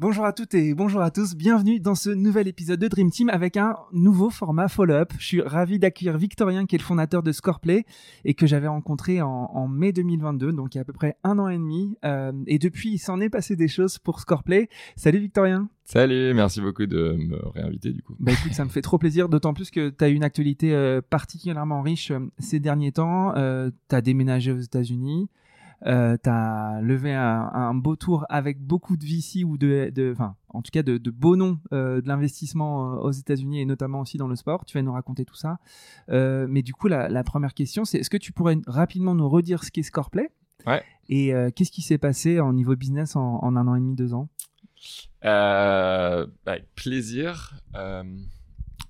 Bonjour à toutes et bonjour à tous, bienvenue dans ce nouvel épisode de Dream Team avec un nouveau format follow-up. Je suis ravi d'accueillir Victorien qui est le fondateur de Scoreplay et que j'avais rencontré en, mai 2022, donc il y a à peu près un an et demi. Euh, et depuis, il s'en est passé des choses pour Scoreplay. Salut Victorien Salut, merci beaucoup de me réinviter du coup. Bah écoute, ça me fait trop plaisir, d'autant plus que tu as eu une actualité euh, particulièrement riche euh, ces derniers temps. tu as déménagé aux États-Unis. Euh, tu as levé un, beau tour avec beaucoup de VC ou de, enfin, en tout cas de, beaux noms euh, de l'investissement euh, aux États-Unis et notamment aussi dans le sport. Tu vas nous raconter tout ça. mais du coup, la, première question, c'est est-ce que tu pourrais rapidement nous redire ce qu'est Scoreplay Ouais. Et qu'est-ce qui s'est passé en niveau business en, un an et demi, deux ans? Bah, Avec plaisir.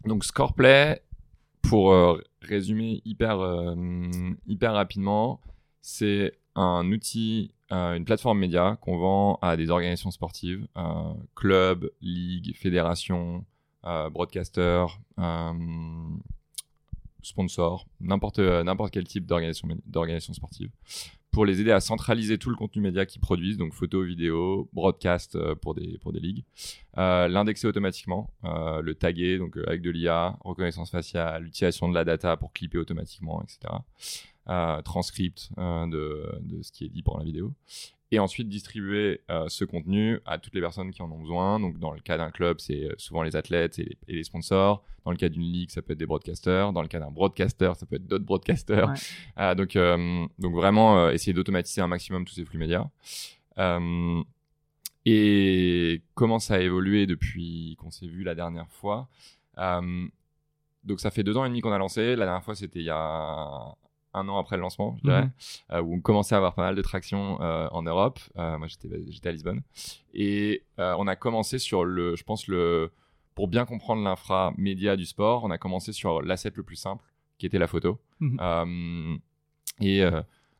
donc Scoreplay, pour résumer hyper, hyper rapidement, c'est un outil, euh, une plateforme média qu'on vend à des organisations sportives, euh, clubs, ligues, fédérations, euh, broadcasters, sponsors, n'importe n'importe quel type d'organisation sportive, pour les aider à centraliser tout le contenu média qu'ils produisent, donc photos, vidéos, broadcast pour des pour des ligues, l'indexer automatiquement, le taguer donc avec de l'IA, reconnaissance faciale, l'utilisation de la data pour clipper automatiquement, etc transcript euh, de, de, ce qui est dit pendant la vidéo. Et ensuite distribuer euh, ce contenu à toutes les personnes qui en ont besoin. Donc dans le cas d'un club, c'est euh, souvent les athlètes et les, sponsors. Dans le cas d'une ligue, ça peut être des broadcasters. Dans le cas d'un broadcaster, ça peut être d'autres broadcasters. donc, donc vraiment essayer d'automatiser un maximum tous ces flux médias. et comment ça a évolué depuis qu'on s'est vu la dernière fois? Donc ça fait deux ans et demi qu'on a lancé. La dernière fois, c'était il y a un an après le lancement, je dirais, mhm. euh, où on commençait à avoir pas mal de traction euh, en Europe. Euh, moi, j'étais à Lisbonne. Et on a commencé sur le, je pense, le, pour bien comprendre l'infra média du sport, on a commencé sur l'asset le plus simple, qui était la photo. Mhm. et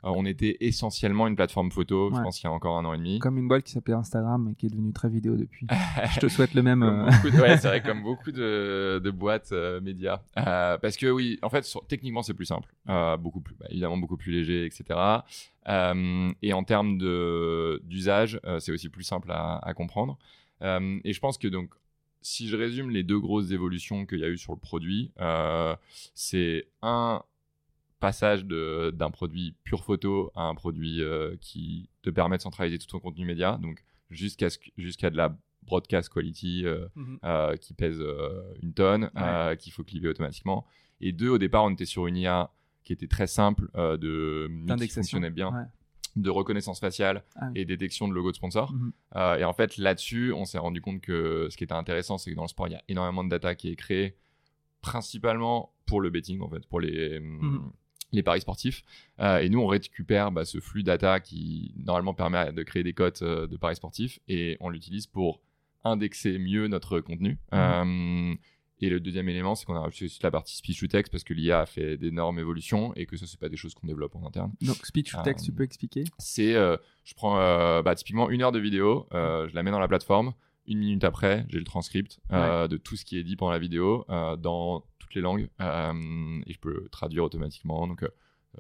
on était essentiellement une plateforme photo, je pense qu'il y a encore un an et demi. Comme une boîte qui s'appelait Instagram et qui est devenue très vidéo depuis. je te souhaite le même. Euh. ouais, c'est vrai, comme beaucoup de, boîtes euh, médias. parce que oui, en fait, techniquement, c'est plus simple. beaucoup plus, bah, évidemment, beaucoup plus léger, etc. et en termes d'usage, c'est aussi plus simple à, à comprendre. et je pense que donc, si je résume les deux grosses évolutions qu'il y a eu sur le produit, c'est un, passage d'un produit pure photo à un produit euh, qui te permet de centraliser tout ton contenu média, donc jusqu'à jusqu'à de la broadcast quality euh, mhm. euh, qui pèse une tonne, qu'il faut cliver automatiquement. Et deux, au départ, on était sur une IA qui était très simple, de qui fonctionnait bien. de reconnaissance faciale ah et détection de logo de sponsor. Mhm. et en fait, là-dessus, on s'est rendu compte que ce qui était intéressant, c'est que dans le sport, il y a énormément de data qui est créée, principalement pour le betting, en fait, pour les, mhm les paris sportifs. Euh, et nous, on récupère bah, ce flux data qui normalement permet de créer des cotes euh, de paris sportifs et on l'utilise pour indexer mieux notre contenu. Mhm. Euh, et le deuxième élément, c'est qu'on a rajouté aussi la partie speech to text parce que l'IA a fait d'énormes évolutions et que ça, c'est pas des choses qu'on développe en interne. Donc, speech to text, tu peux expliquer? C'est, je prends bah, typiquement une heure de vidéo, je la mets dans la plateforme. Une minute après, j'ai le transcript de tout ce qui est dit pendant la vidéo dans les langues euh, et je peux traduire automatiquement. Donc, euh,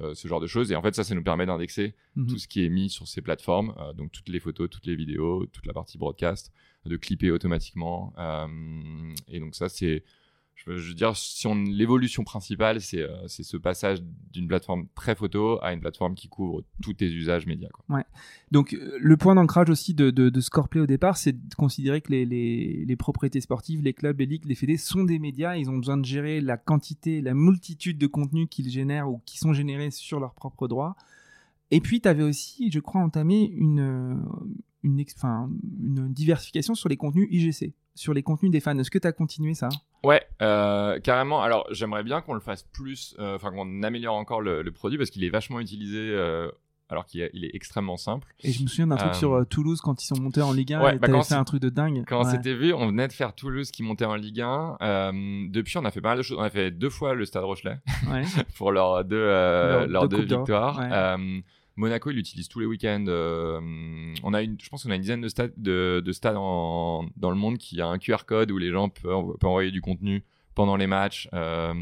euh, ce genre de choses. Et en fait, ça, ça nous permet d'indexer mhm. tout ce qui est mis sur ces plateformes, donc toutes les photos, toutes les vidéos, toute la partie broadcast, de clipper automatiquement. et donc ça, c'est je veux dire, l'évolution principale, c'est euh, c'est ce passage d'une plateforme très photo à une plateforme qui couvre tous tes usages médias. Donc, euh, le point d'ancrage aussi de, de, Scoreplay au départ, c'est de considérer que les, les, propriétés sportives, les clubs, les ligues, les fédés sont des médias. Ils ont besoin de gérer la quantité, la multitude de contenus qu'ils génèrent ou qui sont générés sur leurs propres droits. Et puis, tu avais aussi, je crois, entamé une, une, une diversification sur les contenus IGC, sur les contenus des fans. Est-ce que tu as continué ça? Ouais, euh, carrément. Alors, j'aimerais bien qu'on le fasse plus, euh, enfin qu'on améliore encore le, produit parce qu'il est vachement utilisé. Euh, alors qu'il est, extrêmement simple. Et je me souviens d'un truc sur Toulouse quand ils sont montés en Ligue 1. Ouais, bah fait un truc de dingue. Quand on s'était vu, on venait de faire Toulouse qui montait en Ligue 1. depuis, on a fait pas mal de choses. On a fait deux fois le Stade Rochelet pour leurs deux, leurs deux, victoires. Monaco, il l'utilise tous les week-ends. Euh, on a une, je pense qu'on a une dizaine de stades, de, stades dans le monde qui a un QR code où les gens peuvent, envoyer du contenu pendant les matchs. Euh,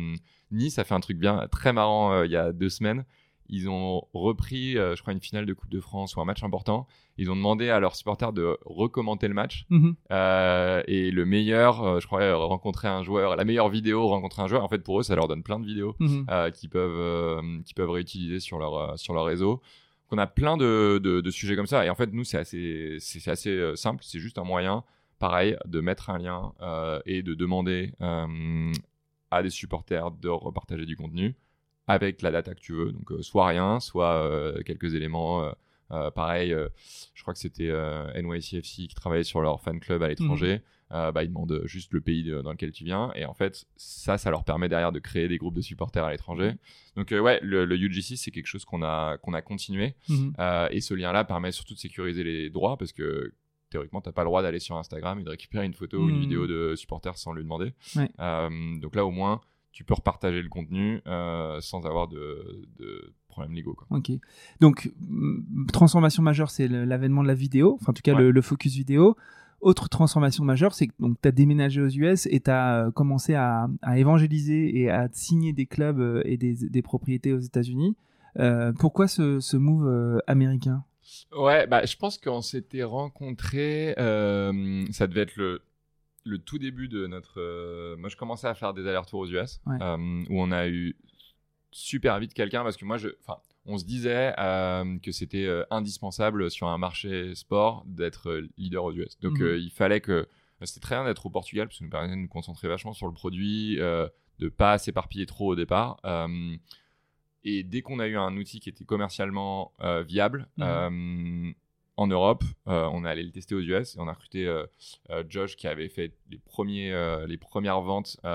nice a fait un truc bien très marrant euh, il y a deux semaines. ils ont repris, je crois, une finale de Coupe de France ou un match important. Ils ont demandé à leurs supporters de recommenter le match. Mhm. Et le meilleur, je crois, rencontrer un joueur, la meilleure vidéo, rencontrer un joueur. En fait, pour eux, ça leur donne plein de vidéos Mhm. qu'ils peuvent, qu'ils peuvent réutiliser sur leur, sur leur réseau. Donc, on a plein de, sujets comme ça. Et en fait, nous, c'est assez, euh, simple. C'est juste un moyen, pareil, de mettre un lien euh, et de demander euh, à des supporters de repartager du contenu avec la data que tu veux. Donc, soit rien, soit quelques éléments. Euh, pareil, euh, je crois que c'était euh, NYCFC qui travaillait sur leur fan club à l'étranger. Euh, bah, ils demandent juste le pays de- dans lequel tu viens. Et en fait, ça, ça leur permet derrière de créer des groupes de supporters à l'étranger. Donc, ouais, le, le UGC, c'est quelque chose qu'on a, qu'on a continué. Mhm. Et ce lien-là permet surtout de sécuriser les droits parce que théoriquement, tu n'as pas le droit d'aller sur Instagram et de récupérer une photo ou une Mhm. vidéo de supporter sans lui demander. Ouais. Donc là, au moins, tu peux repartager le contenu sans avoir de, de problèmes légaux. Quoi. Ok. Donc, transformation majeure, c'est l'avènement de la vidéo, enfin en tout cas Ouais. le, le focus vidéo. Autre transformation majeure, c'est que tu as déménagé aux US et tu as commencé à, à évangéliser et à signer des clubs euh, et des, des propriétés aux États-Unis. Euh, pourquoi ce, ce move euh, américain? Ouais, bah, je pense qu'on s'était rencontrés. euh, ça devait être le, le tout début de notre. euh, moi, je commençais à faire des allers-retours aux US, Ouais. euh, où on a eu super vite quelqu'un parce que moi, je, enfin, on se disait euh, que c'était euh, indispensable sur un marché sport d'être euh, leader aux US. Donc, Mhm. il fallait que. C'était très bien d'être au Portugal parce que nous permettait de nous concentrer vachement sur le produit, de pas s'éparpiller trop au départ. Et dès qu'on a eu un outil qui était commercialement viable, Mhm. en Europe, euh, on est allé le tester aux US et on a recruté euh, euh, Josh qui avait fait les, premiers, les premières ventes. et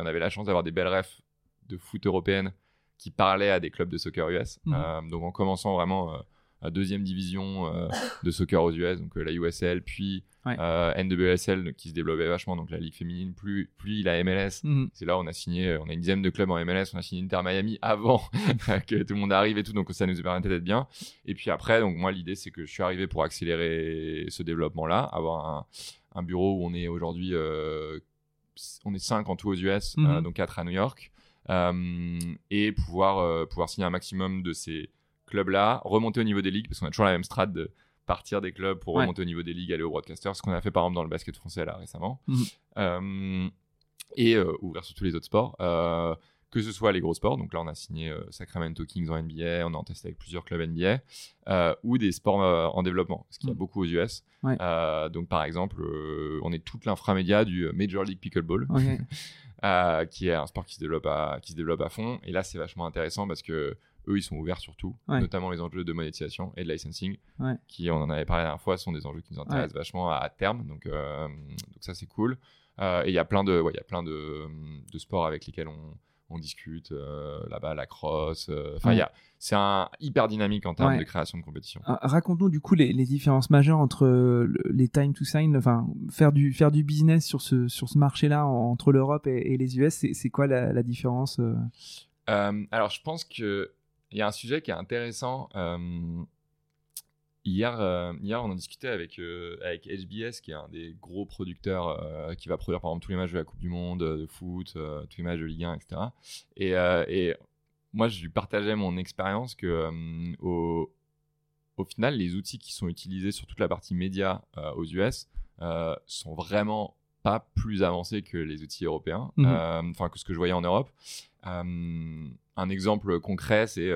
on avait la chance d'avoir des belles refs de foot européenne qui parlaient à des clubs de soccer US. Mhm. Euh, donc en commençant vraiment euh, à deuxième division euh, de soccer aux US, donc la USL, puis Ouais. NWSL qui se développait vachement, donc la ligue féminine, plus, puis la MLS. Mhm. C'est là où on a signé, on a une dizaine de clubs en MLS, on a signé Inter Miami avant que tout le monde arrive et tout, donc ça nous permettait d'être bien. Et puis après, donc moi l'idée c'est que je suis arrivé pour accélérer ce développement-là, avoir un, un bureau où on est aujourd'hui, euh, on est 5 en tout aux US, euh, donc 4 à New York, et pouvoir, euh, pouvoir signer un maximum de ces clubs-là, remonter au niveau des ligues, parce qu'on a toujours la même strate de partir des clubs pour Ouais. remonter au niveau des ligues, aller au broadcaster, ce qu'on a fait par exemple dans le basket français là récemment. Mhm. Euh, et euh, ouvrir sur tous les autres sports, euh, que ce soit les gros sports, donc là on a signé euh, Sacramento Kings en NBA, on est en test avec plusieurs clubs NBA, euh, ou des sports euh, en développement, parce qu'il y a Mhm. beaucoup aux US. Ouais. Euh, donc par exemple, euh, on est toute l'inframédia du Major League Pickleball. euh, qui est un sport qui se développe à, qui se développe à fond. Et là, c'est vachement intéressant parce que eux, ils sont ouverts sur tout, Ouais. notamment les enjeux de monétisation et de licensing, Ouais. qui, on en avait parlé la dernière fois, sont des enjeux qui nous intéressent vachement à, à terme. Donc, euh, donc ça, c'est cool. Euh, et il y a plein de, il y a plein de, de sports avec lesquels on, on discute euh, là-bas, la crosse. euh, Enfin, c'est un hyper dynamique en termes Ouais. de création de compétition. Ah, Raconte-nous du coup les, les différences majeures entre euh, le- les time to sign, enfin faire du faire du business sur ce sur ce marché-là en- entre l'Europe et, et les US, c'est quoi la, la différence alors, je pense que il y a un sujet qui est intéressant. Hier, euh, hier, on en discutait avec, euh, avec HBS, qui est un des gros producteurs euh, qui va produire par exemple tous les matchs de la Coupe du Monde, de foot, tous les matchs de Ligue 1, etc. Et, et moi, je lui partageais mon expérience que au, au final, les outils qui sont utilisés sur toute la partie média aux US sont vraiment pas plus avancés que les outils européens, euh, enfin que ce que je voyais en Europe. Un exemple concret, c'est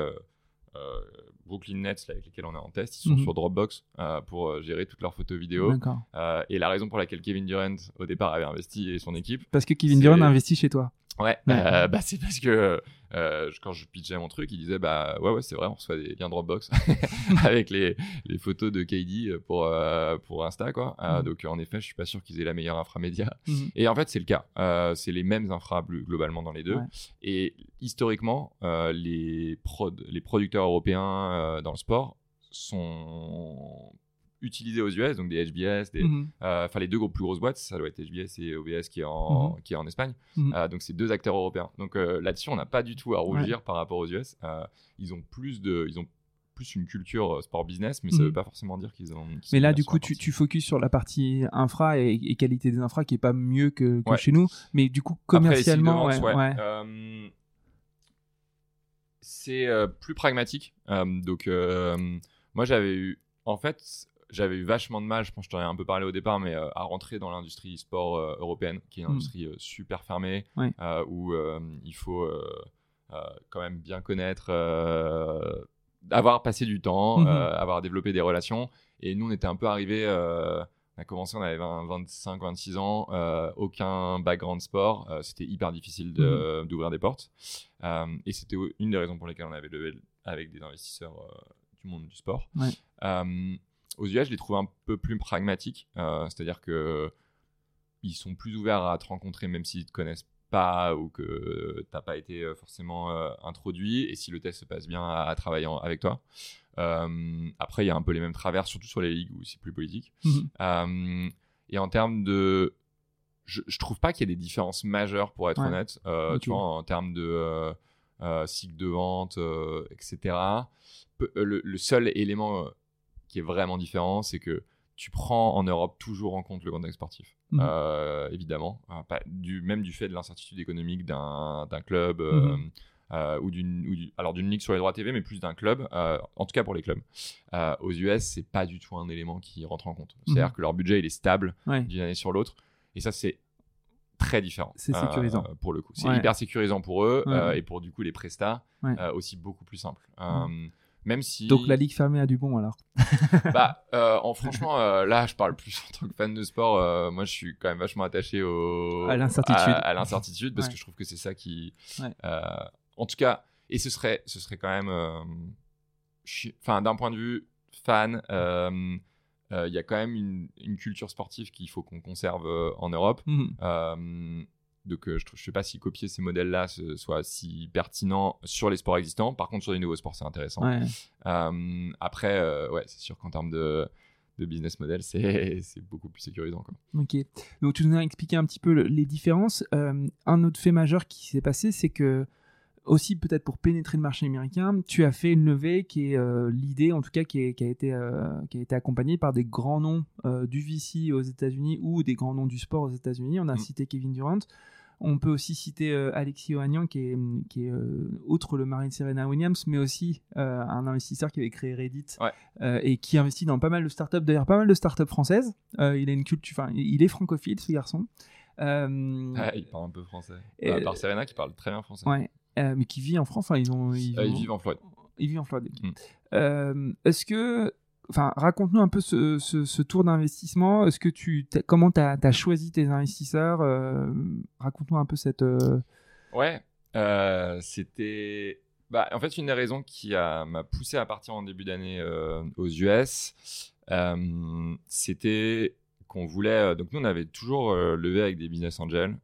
Brooklyn Nets là, avec lesquels on est en test. Ils sont Mhm. sur Dropbox euh, pour euh, gérer toutes leurs photos vidéo. Euh, et la raison pour laquelle Kevin Durant au départ avait investi et son équipe, Parce que Kevin Durant a investi chez toi. Ouais, Ouais. euh, bah, c'est parce que euh, quand je pitchais mon truc, il disait bah ouais ouais c'est vrai, on reçoit des liens Dropbox avec les, les photos de KD pour euh, pour Insta quoi. Euh, Mhm. Donc en effet, je suis pas sûr qu'ils aient la meilleure inframédia. Mhm. Et en fait, c'est le cas. Euh, c'est les mêmes infras gl- globalement dans les deux. Ouais. Et historiquement, euh, les prod, les producteurs européens euh, dans le sport sont utilisés aux US, donc des HBS, des, Mhm. euh, enfin les deux gros plus grosses boîtes, ça doit être HBS et OBS qui est en, qui est en Espagne. Mhm. Euh, donc c'est deux acteurs européens. Donc euh, là-dessus, on n'a pas du tout à rougir par rapport aux US. Ils ont plus de, ils ont plus une culture sport business, mais ça Mhm. veut pas forcément dire qu'ils ont. sont Mais là, du coup, tu, tu focuses sur la partie infra et, et qualité des infra qui est pas mieux que, que Ouais. chez nous. Mais du coup, commercialement, ouais, ouais. Euh, c'est euh, plus pragmatique. Euh, donc, moi, j'avais eu, en fait, j'avais eu vachement de mal, je pense que je t'en ai un peu parlé au départ, mais euh, à rentrer dans l'industrie sport euh, européenne, qui est une Mm. industrie euh, super fermée, Ouais. où il faut quand même bien connaître, avoir passé du temps, euh, avoir développé des relations. Et nous, on était un peu arrivés, on a commencé, on avait 20, 25, 26 ans, aucun background sport, c'était hyper difficile de- d'ouvrir des portes. Et c'était une des raisons pour lesquelles on avait levé avec des investisseurs du monde du sport. Ouais. Euh, aux US, je les trouve un peu plus pragmatiques, euh, c'est-à-dire que ils sont plus ouverts à te rencontrer même s'ils te connaissent pas ou que t'as pas été euh, forcément euh, introduit et si le test se passe bien à, à travailler en- avec toi. Euh, après, il y a un peu les mêmes travers, surtout sur les ligues où c'est plus politique. Mhm. Euh, et en termes de. Je, je trouve pas qu'il y ait des différences majeures, pour être Ouais. honnête. Euh. Tu vois, en termes de euh, euh, cycle de vente, euh, etc. Euh, le, le seul élément euh, qui est vraiment différent, c'est que tu prends en Europe toujours en compte le contexte sportif. Mhm. Euh, évidemment. Pas- du, même du fait de l'incertitude économique d'un club. euh, Mhm. euh, ou d'une du- alors d'une ligue sur les droits TV mais plus d'un club euh, en tout cas pour les clubs Euh, aux US c'est pas du tout un élément qui rentre en compte c'est à dire Mhm. que leur budget il est stable Ouais. d'une année sur l'autre et ça c'est très différent C'est sécurisant. pour le coup c'est Ouais. hyper sécurisant pour eux Ouais. et pour du coup les prestats aussi beaucoup plus simple même si Donc la ligue fermée a du bon alors. bah, euh, en, franchement, euh, là, je parle plus en tant que fan de sport. euh, moi, je suis quand même vachement attaché au, À l'incertitude. à, à l'incertitude, parce Ouais. que je trouve que c'est ça qui. Ouais. en tout cas, et ce serait, ce serait quand même. Enfin, d'un point de vue fan, il y a quand même une, une culture sportive qu'il faut qu'on conserve en Europe. Euh, donc, euh, je ne sais pas si copier ces modèles-là soit si pertinent sur les sports existants. Par contre, sur les nouveaux sports, c'est intéressant. Ouais. Euh, après, euh, ouais, c'est sûr qu'en termes de, de business model, c'est beaucoup plus sécurisant. Quoi. Ok. Donc tu nous as expliqué un petit peu le- les différences. Un autre fait majeur qui s'est passé, c'est que aussi peut-être pour pénétrer le marché américain, tu as fait une levée qui est euh, l'idée, en tout cas, qui, est- qui a été euh, qui a été accompagnée par des grands noms euh, du VC aux États-Unis ou des grands noms du sport aux États-Unis. On a Mm. cité Kevin Durant. On peut aussi citer euh, Alexis Ohanian, qui est, qui est euh, outre le mari de Serena Williams, mais aussi euh, un investisseur qui avait créé Reddit Ouais. euh, et qui investit dans pas mal de startups, d'ailleurs pas mal de startups françaises. Euh, il a une culture, enfin, il est francophile ce garçon. Euh, Ah, il parle un peu français. Et- À part Serena qui parle très bien français. ouais, euh, mais qui vit en France. Ils ont, ils, ils vivent en Floride. il vit en Floride. ok. Mm. Euh, Est-ce que, enfin, raconte-nous un peu ce, ce- ce tour d'investissement. Est-ce que tu, t'as- comment tu as, choisi tes investisseurs euh, Raconte-nous un peu cette. euh, Ouais, euh, c'était. Bah, en fait, une des raisons qui m'a poussé à partir en début d'année aux US, c'était qu'on voulait. Donc, nous, on avait toujours levé avec des business angels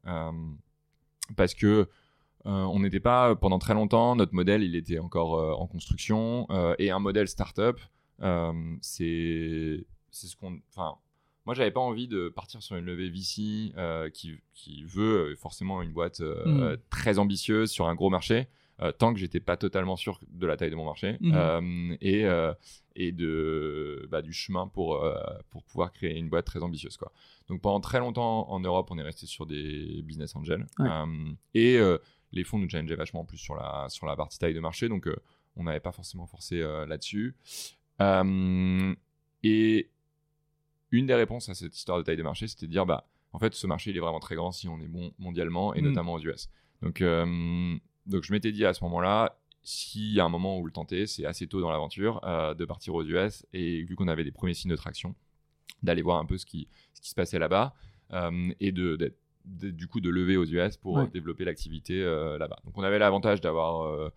parce que. Euh, on n'était pas pendant très longtemps, notre modèle il était encore euh, en construction euh, et un modèle startup, euh, c'est ce qu'on. Enfin, moi j'avais pas envie de partir sur une levée VC euh, qui, qui veut euh, forcément une boîte euh, euh, très ambitieuse sur un gros marché, euh, tant que j'étais pas totalement sûr de la taille de mon marché Mhm. euh, et, euh, et de, bah, du chemin pour, euh, pour pouvoir créer une boîte très ambitieuse. Quoi. Donc pendant très longtemps en Europe, on est resté sur des business angels Ouais. Euh, et euh, les fonds nous challengeaient vachement en plus sur la, sur la partie taille de marché, donc euh, on n'avait pas forcément forcé euh, là-dessus. Euh, et une des réponses à cette histoire de taille de marché, c'était de dire bah en fait ce marché il est vraiment très grand si on est bon mondialement et Mm. notamment aux US. Donc euh, donc je m'étais dit à ce moment-là s'il y a un moment où le tenter, c'est assez tôt dans l'aventure euh, de partir aux US et vu qu'on avait des premiers signes de traction, d'aller voir un peu ce qui, ce qui se passait là-bas euh, et de, d'être- de- du coup de lever aux US pour Ouais. euh, développer l'activité euh, là-bas. Donc on avait l'avantage d'avoir euh,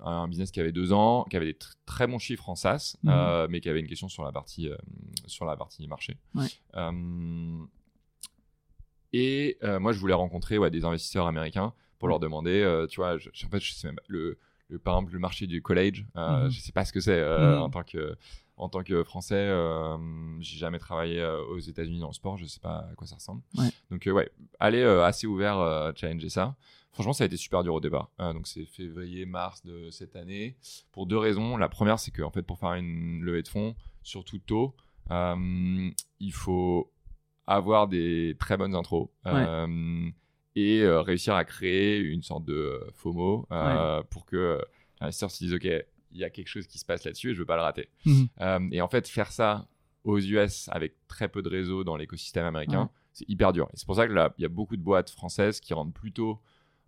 un business qui avait deux ans, qui avait des tr- très bons chiffres en SaaS, Mhm. euh, mais qui avait une question sur la partie, euh, sur la partie marché. Ouais. Euh, et moi, je voulais rencontrer ouais, des investisseurs américains pour leur demander, tu vois, je, en fait, je sais même pas, le, le, par exemple, le marché du college, euh, Mhm. je sais pas ce que c'est euh, Mhm. en tant que en tant que français, euh, j'ai jamais travaillé euh, aux États-Unis dans le sport, je sais pas à quoi ça ressemble. Ouais. Donc euh, ouais, aller assez ouvert, challenger ça. Franchement, ça a été super dur au départ. Donc c'est février, mars de cette année, pour deux raisons. La première, c'est que en fait, pour faire une levée de fonds, surtout tôt, il faut avoir des très bonnes intros. Et euh, réussir à créer une sorte de euh, FOMO euh, pour que Les investisseurs se disent, OK, il y a quelque chose qui se passe là-dessus et je veux pas le rater. Euh, et en fait, faire ça aux US avec très peu de réseaux dans l'écosystème américain, Ouais. c'est hyper dur. Et c'est pour ça que là, il y a beaucoup de boîtes françaises qui rentrent plutôt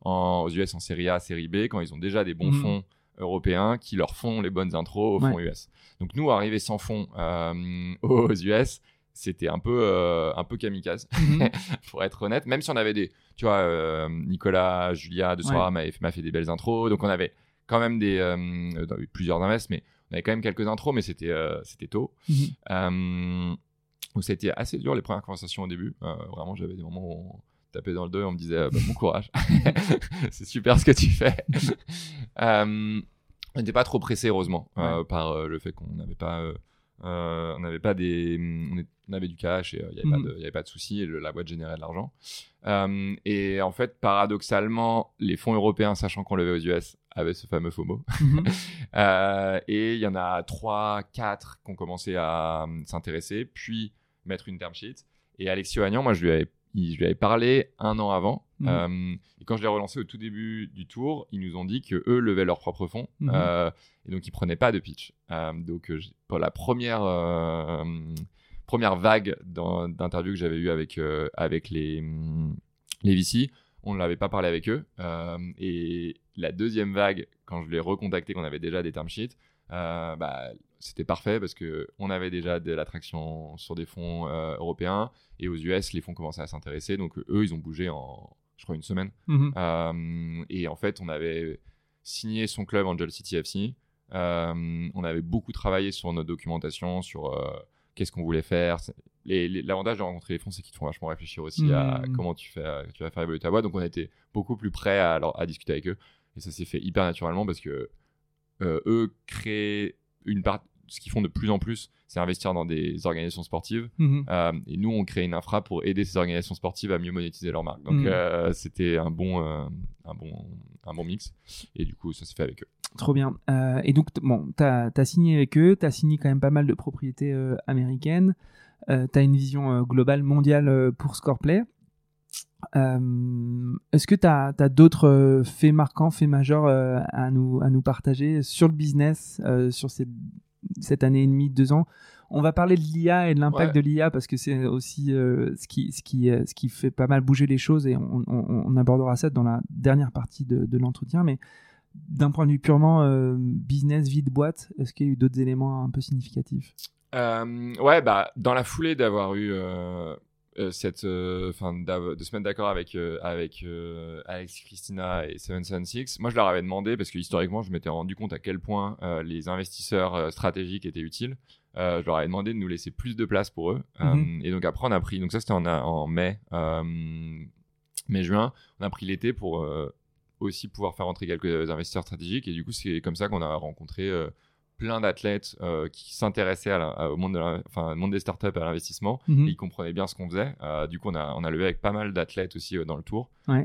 en, aux US en série A, série B, quand ils ont déjà des bons Mhm. fonds européens qui leur font les bonnes intros aux fonds US. Donc nous, arriver sans fonds euh, aux US, c'était un peu, euh, un peu kamikaze, Mhm. pour être honnête. Même si on avait des, tu vois, euh, Nicolas, Julia de Sora Ouais. m'a fait des belles intros, donc on avait quand même des, euh, plusieurs invests, mais on avait quand même quelques intros, mais c'était, euh, c'était tôt. Mhm. Donc c'était assez dur les premières conversations au début. Vraiment, j'avais des moments où on tapait dans le dos et on me disait bah, bon courage, c'est super ce que tu fais. On n'était pas trop pressé heureusement par le fait qu'on n'avait pas, euh, on n'avait pas des, on, est- on avait du cash et euh, il n'y avait, pas de- il y avait pas de souci et le- la boîte générait de l'argent. Euh, et en fait, paradoxalement, les fonds européens, sachant qu'on levait aux US, avaient ce fameux FOMO. Mhm. Euh, et il y en a 3, 4 qui ont commencé à s'intéresser, puis mettre une term sheet. Et Alexis Agnan, moi, je lui avais, je lui avais parlé un an avant. Euh, et quand je l'ai relancé au tout début du tour, ils nous ont dit que eux levaient leurs propres fonds. Euh, et donc, ils prenaient pas de pitch. Donc, pour la première, première vague d'interviews que j'avais eu avec, euh, avec les, hum, les VC, on ne l'avait pas parlé avec eux. Euh, et la deuxième vague, quand je l'ai recontacté, qu'on avait déjà des term sheets, euh, bah, c'était parfait parce que on avait déjà de l'attraction sur des fonds européens et aux US, les fonds commençaient à s'intéresser. Donc eux, ils ont bougé en, je crois, une semaine. Mhm. Et en fait, on avait signé son club Angel City FC. On avait beaucoup travaillé sur notre documentation, sur qu'est-ce qu'on voulait faire. L'avantage de rencontrer les fonds, c'est qu'ils te font vachement réfléchir aussi à Mhm. comment tu, fais, euh, tu vas faire évoluer ta boîte. Donc, on était beaucoup plus prêts à, alors, à discuter avec eux. Et ça s'est fait hyper naturellement parce que euh, eux créent une part. Ce qu'ils font de plus en plus, c'est investir dans des organisations sportives. Mhm. Euh, et nous, on crée une infra pour aider ces organisations sportives à mieux monétiser leur marque. Donc, Mhm. euh, c'était un bon, euh, un, bon, un bon mix. Et du coup, ça s'est fait avec eux. Trop bien. Euh, et donc, bon, tu as, signé avec eux, tu as signé quand même pas mal de propriétés euh, américaines, tu as une vision euh, globale, mondiale euh, pour Scoreplay. Euh, Est-ce que tu as, d'autres euh, faits marquants, faits majeurs euh, à, nous, à nous partager sur le business, euh, sur cette, cette année et demie, deux ans on va parler de l'IA et de l'impact Ouais. de l'IA parce que c'est aussi euh, ce, qui, ce, qui, euh, ce qui fait pas mal bouger les choses et on, on- on abordera ça dans la dernière partie de, de l'entretien. Mais d'un point de vue purement euh, business, vie de boîte, est-ce qu'il y a eu d'autres éléments un peu significatifs? Euh, ouais, bah, dans la foulée d'avoir eu cette, euh, enfin, de se mettre d'accord avec euh, avec euh, Alex, Christina et 776, moi je leur avais demandé parce que historiquement je m'étais rendu compte à quel point euh, les investisseurs euh, stratégiques étaient utiles. Euh, je leur avais demandé de nous laisser plus de place pour eux. Euh, Mhm. et donc après on a pris, donc ça c'était en, en mai, euh, mai juin, on a pris l'été pour euh, aussi pouvoir faire entrer quelques investisseurs stratégiques et du coup c'est comme ça qu'on a rencontré euh, plein d'athlètes euh, qui s'intéressaient au monde, de la- enfin, au monde des startups et à l'investissement. Mhm. Ils comprenaient bien ce qu'on faisait. Euh, du coup, on a, on a levé avec pas mal d'athlètes aussi euh, dans le tour. Ouais.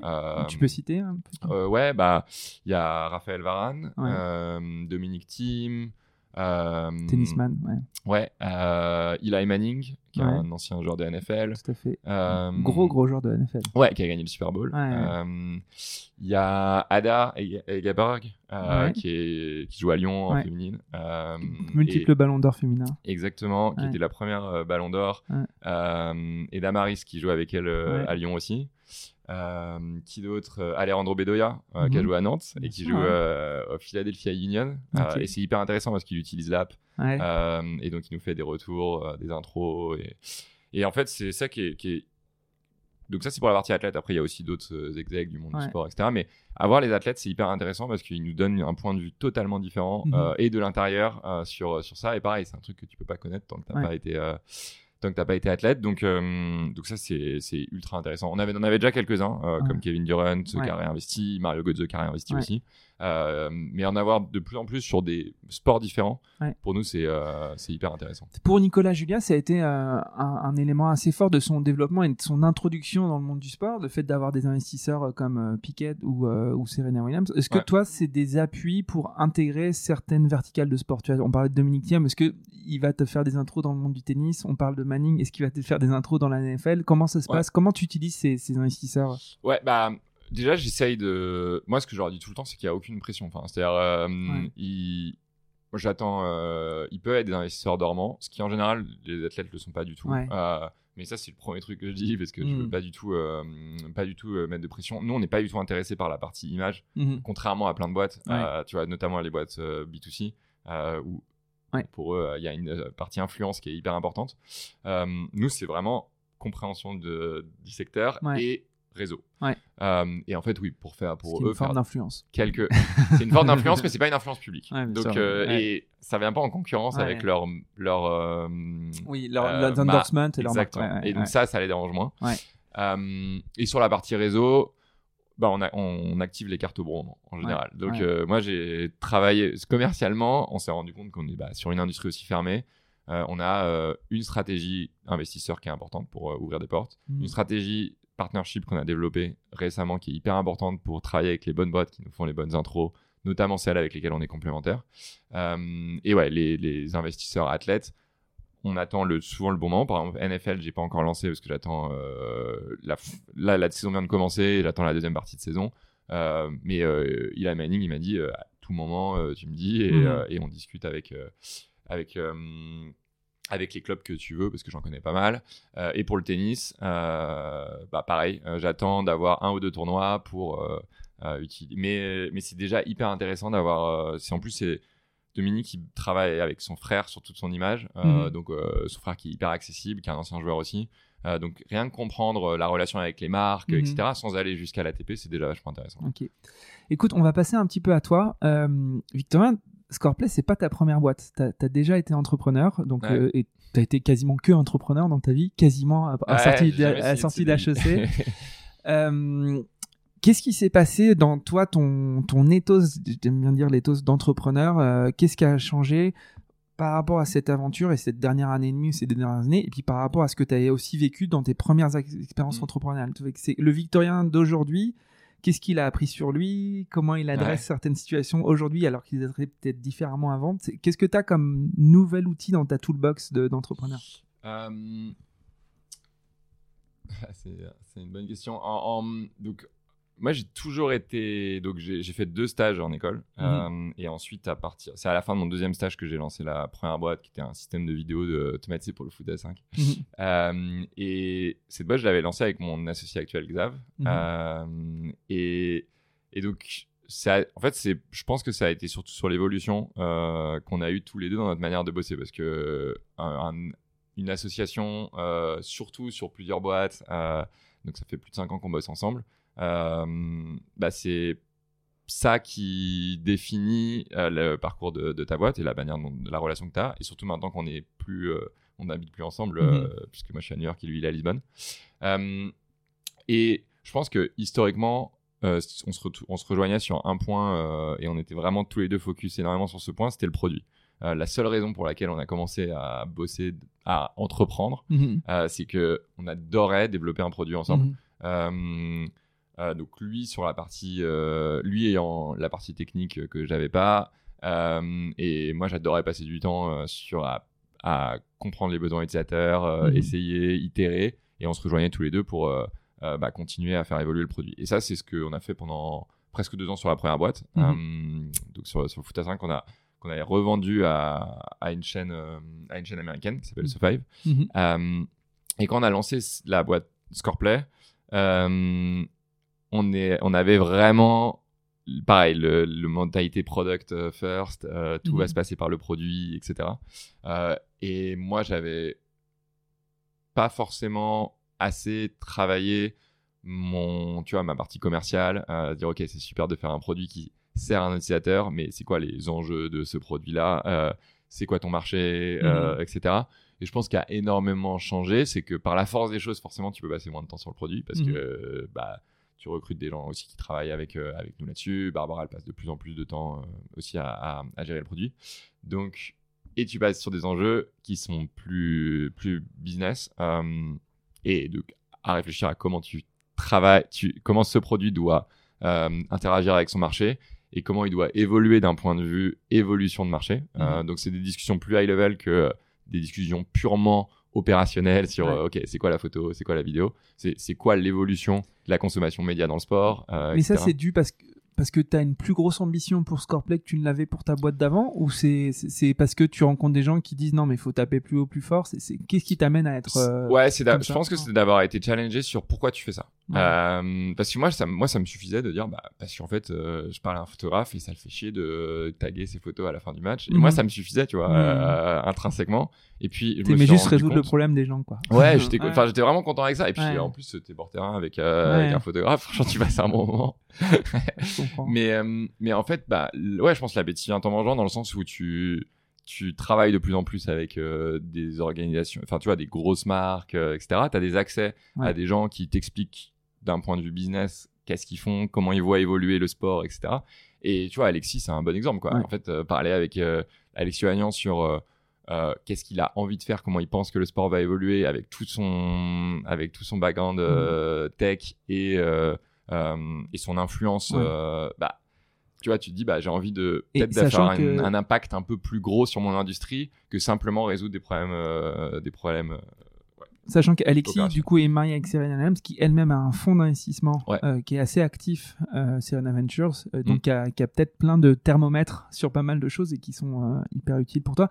Tu peux citer un peu? Ouais, bah, il y a Raphaël Varane, Ouais. Dominique Thiem. Euh, Tennisman, ouais, Ouais, euh, Eli Manning, qui est un ancien joueur de NFL. tout à fait. Euh, Gros, gros joueur de NFL. Ouais, qui a gagné le Super Bowl. Ouais, ouais. Euh, Il y a Ada Egaberg, euh, qui, est, qui joue à Lyon en féminine. Multiple ballon d'or féminin. exactement, qui était la première Ballon d'Or. Et Damaris, qui joue avec elle à Lyon aussi. Euh, qui d'autre Euh, Alejandro Bedoya, euh, qui a Mhm. joué à Nantes et qui joue euh, au Philadelphia Union. Et c'est hyper intéressant parce qu'il utilise l'app. Ouais. Et donc, il nous fait des retours, des intros. Et, et en fait, c'est ça qui est, qui est- Donc, ça, c'est pour la partie athlète. Après, il y a aussi d'autres execs du monde Ouais. du sport, etc. Mais avoir les athlètes, c'est hyper intéressant parce qu'ils nous donnent un point de vue totalement différent Mhm. et de l'intérieur sur, sur ça. Et pareil, c'est un truc que tu peux pas connaître tant que tu Ouais. pas été. Tant que t'as pas été athlète, donc euh, donc ça c'est c'est ultra intéressant. On avait on avait déjà quelques uns euh, Ouais. comme Kevin Durant qui Ouais. a réinvesti, Mario Götze qui a réinvesti Ouais. aussi, Euh, mais en avoir de plus en plus sur des sports différents, Ouais. pour nous c'est euh, hyper intéressant. Pour Nicolas Julia, ça a été euh, un, un élément assez fort de son développement et de son introduction dans le monde du sport, le fait d'avoir des investisseurs euh, comme Piquet ou, ou Serena Williams. Est-ce que Ouais. toi, c'est des appuis pour intégrer certaines verticales de sport? Tu vois, On parlait de Dominique Thiem, est-ce qu'il va te faire des intros dans le monde du tennis? On parle de Manning, est-ce qu'il va te faire des intros dans la NFL Comment ça se Ouais. passe? Comment tu utilises ces, ces investisseurs? Ouais, bah déjà, j'essaye de. Moi, ce que je leur dis tout le temps, c'est qu'il n'y a aucune pression. Enfin, c'est-à-dire, euh, Ouais. il- j'attends. euh, Il peut être des investisseurs dormants, ce qui en général, les athlètes le sont pas du tout. Ouais. Euh, mais ça, c'est le premier truc que je dis parce que je Mm. veux pas du tout, euh, pas du tout mettre de pression. Nous, on n'est pas du tout intéressé par la partie image, Mhm. contrairement à plein de boîtes. Ouais. tu vois, notamment les boîtes euh, B2C, euh, où pour eux, il y a une partie influence qui est hyper importante. Nous, c'est vraiment compréhension de, du secteur et réseau. Ouais. Euh, et en fait, oui, pour faire pour eux une forme d'influence. quelques, c'est une forme d'influence, mais c'est pas une influence publique. Ouais, Donc, euh, Ouais. et ça vient pas en concurrence avec leur leur euh, Oui, leur, endorsements et leur marque. Et donc ça, ça les dérange moins. Et sur la partie réseau, bah on, a- on active les cartes au moment en général. Donc moi j'ai travaillé commercialement, on s'est rendu compte qu'on est bah, sur une industrie aussi fermée. Euh, on a euh, une stratégie investisseur qui est importante pour euh, ouvrir des portes, une stratégie partnership qu'on a développée récemment qui est hyper importante pour travailler avec les bonnes boîtes qui nous font les bonnes intros, notamment celles avec lesquelles on est complémentaires. Euh, et ouais, les, les investisseurs athlètes, on attend le, souvent le bon moment. Par exemple, NFL, j'ai pas encore lancé parce que j'attends euh, la, là la saison vient de commencer, j'attends la deuxième partie de saison. Euh, mais euh, Eli Manning, il m'a dit à tout moment, tu me dis et, euh, et on discute avec avec avec les clubs que tu veux parce que j'en connais pas mal. Euh, et pour le tennis, euh, bah pareil, euh, j'attends d'avoir un ou deux tournois pour utiliser. Mais mais c'est déjà hyper intéressant d'avoir. c'est en plus c'est Dominique qui travaille avec son frère sur toute son image, Mhm. donc son frère qui est hyper accessible, qui est un ancien joueur aussi. Donc rien que comprendre la relation avec les marques, Mhm. etc., sans aller jusqu'à l'ATP, c'est déjà vachement intéressant. Ok. Écoute, on va passer un petit peu à toi. Victorien, Scoreplay, c'est pas ta première boîte. Tu as, déjà été entrepreneur, donc Ouais. euh, et tu as été quasiment que entrepreneur dans ta vie, quasiment à, à Ouais, sortie d'HEC. Euh, Qu'est-ce qui s'est passé dans toi, ton, ton ethos, j'aime bien dire l'ethos d'entrepreneur, euh, qu'est-ce qui a changé par rapport à cette aventure et cette dernière année et demie, ces dernières années, et puis par rapport à ce que tu as aussi vécu dans tes premières ex- expériences Mm. entrepreneuriales? Tu vois que c'est- Le Victorien d'aujourd'hui, qu'est-ce qu'il a appris sur lui? Comment il adresse Ouais. certaines situations aujourd'hui alors qu'il les adressait peut-être différemment avant? Qu'est-ce que tu as comme nouvel outil dans ta toolbox de- d'entrepreneur? Euh, c'est c'est une bonne question. En, en- donc, moi, j'ai toujours été. Donc, j'ai fait deux stages en école. Mhm. Euh, et ensuite, à partir. C'est à la fin de mon deuxième stage que j'ai lancé la première boîte, qui était un système de vidéo de, automatisé pour le foot à 5. Mhm. Euh, et cette boîte, je l'avais lancée avec mon associé actuel, Xav. Mhm. Euh, et, et donc, ça, en fait, je pense que ça a été surtout sur l'évolution qu'on a eu tous les deux dans notre manière de bosser. Parce que un- un- une association, surtout sur plusieurs boîtes, donc ça fait plus de 5 ans qu'on bosse ensemble, bah c'est ça qui définit euh, le parcours de, de ta boîte et la manière de la relation que tu as. Et surtout maintenant qu'on plus, euh, on n'habite plus ensemble, euh, puisque moi je suis à New York et lui il est à Lisbonne. Euh, et je pense que historiquement, euh, on, se retou- on se rejoignait sur un point euh, et on était vraiment tous les deux focus énormément sur ce point, c'était le produit. Euh, la seule raison pour laquelle on a commencé à bosser, à entreprendre, Mhm. euh, c'est que on adorait développer un produit ensemble. Mhm. Euh, euh, donc lui sur la partie, euh, lui ayant la partie technique que j'avais pas, euh, et moi j'adorais passer du temps euh, sur à, à comprendre les besoins utilisateurs, euh, Mhm. essayer, itérer, et on se rejoignait tous les deux pour euh, euh, bah, continuer à faire évoluer le produit. Et ça c'est ce qu'on a fait pendant presque deux ans sur la première boîte. Mhm. Euh, donc sur, sur Foot à 5 on a qu'on avait revendu à, à une chaîne euh, à une chaîne américaine qui s'appelle Mhm. So5. Mhm. Euh, et quand on a lancé la boîte Scoreplay, euh, on, est, on avait vraiment, pareil, le, le mentalité product euh, first, euh, tout Mhm. va se passer par le produit, etc. Euh, et moi, j'avais pas forcément assez travaillé mon, tu vois, ma partie commerciale, euh, dire ok, c'est super de faire un produit qui sert à un utilisateur, mais c'est quoi les enjeux de ce produit-là C'est quoi ton marché, euh, etc. Et je pense qu'il y a énormément changé, c'est que par la force des choses, forcément, tu peux passer moins de temps sur le produit parce Mhm. que bah, tu recrutes des gens aussi qui travaillent avec, euh, avec nous là-dessus. Barbara, elle passe de plus en plus de temps euh, aussi à, à- à gérer le produit. Donc, et tu passes sur des enjeux qui sont plus, plus business euh, et donc à réfléchir à comment tu travailles, tu, comment ce produit doit interagir avec son marché et comment il doit évoluer d'un point de vue évolution de marché. Euh, donc, c'est des discussions plus high level que des discussions purement opérationnel sur Ouais. euh, ok c'est quoi la photo c'est quoi la vidéo c'est c'est quoi l'évolution de la consommation média dans le sport euh, Mais ça, c'est dû parce que parce que tu as une plus grosse ambition pour Scoreplay que tu ne l'avais pour ta boîte d'avant ou c'est parce que tu rencontres des gens qui disent non mais il faut taper plus haut plus fort c'est c'est- qu'est-ce qui t'amène à être euh, ouais c'est d'a- je pense que c'est d'avoir été challengé sur pourquoi tu fais ça Ouais. Euh, parce que moi ça moi ça me suffisait de dire bah parce qu'en fait euh, je parle à un photographe et ça le fait chier de taguer ses photos à la fin du match et Mhm. moi ça me suffisait tu vois Mhm. euh, intrinsèquement et puis je me t'aimais suis juste résoudre le problème des gens quoi Ouais, j'étais Ouais. enfin j'étais vraiment content avec ça et puis Ouais. en plus t'es bord terrain avec, euh, Ouais. avec un photographe franchement tu passes un bon moment je comprends. Mais euh, mais en fait bah ouais je pense que l'appétit vient en mangeant dans le sens où tu tu travailles de plus en plus avec euh, des organisations enfin tu vois des grosses marques euh, etc tu as des accès Ouais. à des gens qui t'expliquent d'un point de vue business qu'est-ce qu'ils font comment ils voient évoluer le sport etc et tu vois Alexis c'est un bon exemple quoi. Ouais. en fait parler avec Alexis Agnan sur euh, qu'est-ce qu'il a envie de faire, comment il pense que le sport va évoluer avec tout son, avec tout son background euh, tech et, euh, et son influence. Ouais. euh, bah, tu vois, tu te dis, bah, j'ai envie de peut-être d'avoir un, que- un impact un peu plus gros sur mon industrie que simplement résoudre des problèmes, euh, des problèmes. euh, Sachant qu'Alexis, du coup, est marié avec Serena Williams, qui elle-même a un fonds d'investissement Ouais. euh, qui est assez actif, euh, Serena Ventures, euh, Mm. donc qui a, peut-être plein de thermomètres sur pas mal de choses et qui sont euh, hyper utiles pour toi.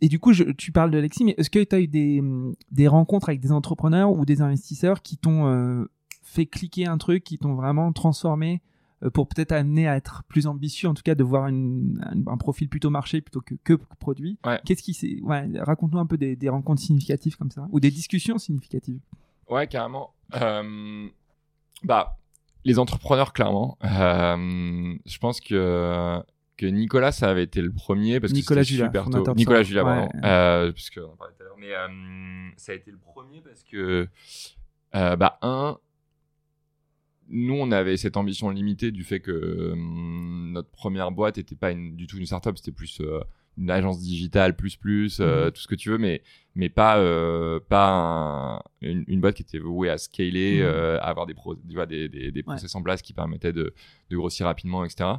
Et du coup, je, tu parles d'Alexis, mais est-ce que tu as eu des, des rencontres avec des entrepreneurs ou des investisseurs qui t'ont euh, fait cliquer un truc, qui t'ont vraiment transformé euh, pour peut-être amener à être plus ambitieux, en tout cas de voir une- un, un profil plutôt marché plutôt que, que produit Ouais. Qu'est-ce qui s'est... Ouais, raconte-nous un peu des, des rencontres significatives comme ça, ou des discussions significatives. Ouais, carrément. Euh, bah, les entrepreneurs, clairement. Euh, je pense que que Nicolas, ça avait été le premier parce Nicolas que c'était Julia, super tôt. Nicolas. Julia, Ouais. pardon. Euh, parce que on en parlait tout à l'heure. Mais ça a été le premier parce que bah un, nous on avait cette ambition limitée du fait que euh, notre première boîte était pas une- du tout une startup, c'était plus euh, une agence digitale plus plus euh, Mhm. tout ce que tu veux, mais mais pas euh, pas un- une, une boîte qui était vouée à scaler, Mhm. à avoir des pro, tu vois, des, des, des process en place qui permettaient de, de grossir rapidement, etc.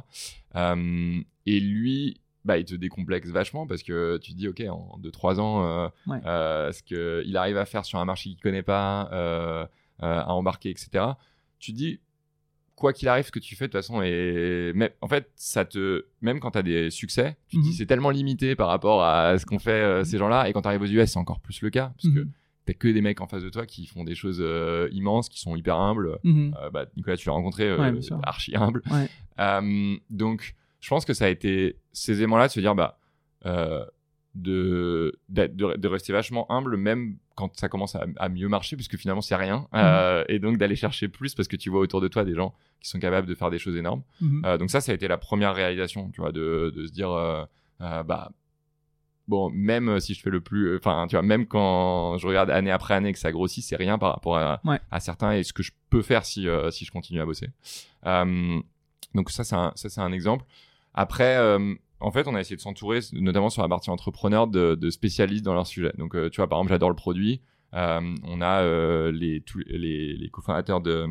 Euh, et lui, bah, il te décomplexe vachement parce que tu te dis, ok, en 2-3 ans, Ouais. ce qu'il arrive à faire sur un marché qu'il connaît pas, à embarquer, etc. Tu dis, quoi qu'il arrive, ce que tu fais de toute façon, et mais, en fait, ça te, même quand tu as des succès, tu te dis, Mhm. c'est tellement limité par rapport à ce qu'ont fait euh, ces gens-là, et quand tu arrives aux US, c'est encore plus le cas parce que Mhm. t'as que des mecs en face de toi qui font des choses euh, immenses, qui sont hyper humbles. Mhm. Euh, bah, Nicolas, tu l'as rencontré, euh, Ouais, archi humble. Ouais. Donc, je pense que ça a été ces aimants-là de se dire, bah, de, de, de rester vachement humble, même quand ça commence à, à mieux marcher, puisque finalement, c'est rien. Mhm. Euh, et donc, d'aller chercher plus parce que tu vois autour de toi des gens qui sont capables de faire des choses énormes. Mhm. Euh, donc ça, ça a été la première réalisation, tu vois, de, de se dire, euh, bah, bon, même si je fais le plus, enfin, tu vois, même quand je regarde année après année que ça grossit, c'est rien par rapport à, Ouais. à certains et ce que je peux faire si, si je continue à bosser. Donc ça, c'est un, ça, un exemple. Après, en fait, on a essayé de s'entourer, notamment sur la partie entrepreneur, de, de spécialistes dans leur sujet. Donc, euh, tu vois, par exemple, j'adore le produit. Euh, on a euh, les, tous les, les cofondateurs de,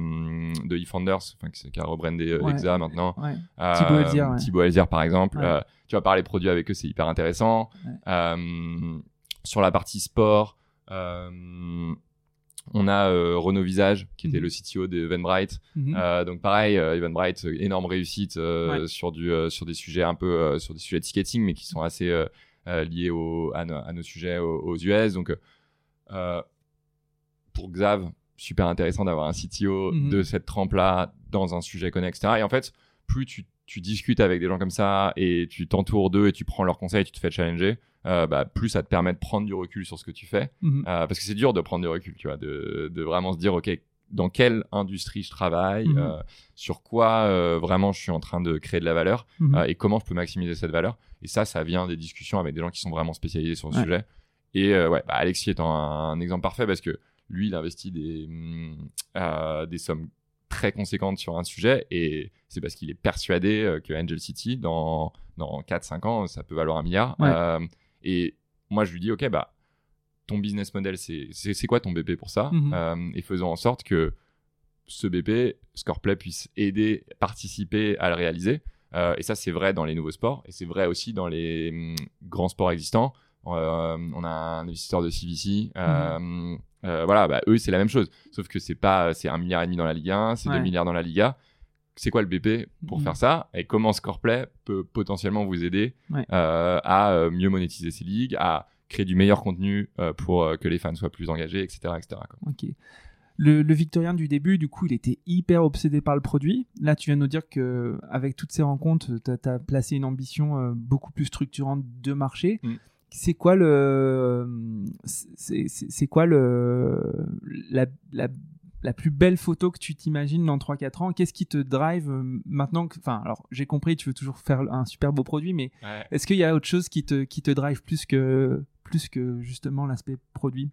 de eFounders, enfin, qui, qui a rebrandé euh, Ouais. Exa maintenant. Ouais. Thibaut ouais. Thibaut par exemple. Tu vas parler produits avec eux, c'est hyper intéressant. Sur la partie sport, on a euh, Renaud Visage, qui était Mhm. le CTO de Eventbrite. Mhm. Euh, donc pareil, euh, Eventbrite, euh, énorme réussite Ouais. sur, du, sur des sujets un peu sur des sujets de ticketing, mais qui sont assez liés au, à, no- à nos sujets aux, aux US. Donc pour Xav, super intéressant d'avoir un CTO Mhm. de cette trempe-là dans un sujet connexe, etc. Et en fait, plus tu, tu discutes avec des gens comme ça et tu t'entoures d'eux et tu prends leurs conseils et tu te fais challenger, euh, bah, plus ça te permet de prendre du recul sur ce que tu fais. Mhm. Euh, parce que c'est dur de prendre du recul, tu vois, de, de vraiment se dire, OK, dans quelle industrie je travaille, Mhm. euh, sur quoi vraiment je suis en train de créer de la valeur Mhm. et comment je peux maximiser cette valeur. Et ça, ça vient des discussions avec des gens qui sont vraiment spécialisés sur le Ouais. sujet. Et ouais, bah, Alexis étant un, un exemple parfait parce que lui, il investit des, des sommes très conséquentes sur un sujet et c'est parce qu'il est persuadé euh, que Angel City, dans, dans 4-5 ans, ça peut valoir un milliard. Ouais. Euh, et moi, je lui dis, OK, bah, ton business model, c'est quoi ton BP pour ça? Mhm. Euh, Et faisons en sorte que ce BP, Scoreplay, puisse aider, participer à le réaliser. Euh, et ça, c'est vrai dans les nouveaux sports et c'est vrai aussi dans les hum, grands sports existants. Euh, on a un investisseur de CVC. Euh, euh, voilà, bah, eux, c'est la même chose. Sauf que c'est pas, c'est un milliard et demi dans la Ligue 1, c'est Ouais. 2 milliards dans la Liga. C'est quoi le BP pour Mhm. faire ça Et comment Scoreplay peut potentiellement vous aider Ouais. euh, à mieux monétiser ces ligues, à créer du meilleur contenu euh, pour que les fans soient plus engagés, etc. etc. quoi. Le, le Victorien du début, du coup, il était hyper obsédé par le produit. Là, tu viens de nous dire que avec toutes ces rencontres, tu as, placé une ambition euh, beaucoup plus structurante de marché. Mm. C'est quoi le, c'est quoi le, la, la, la plus belle photo que tu t'imagines dans 3-4 ans? Qu'est-ce qui te drive euh, maintenant que, Enfin, alors j'ai compris, tu veux toujours faire un super beau produit, mais est-ce qu'il y a autre chose qui te, qui te drive plus que, plus que justement l'aspect produit?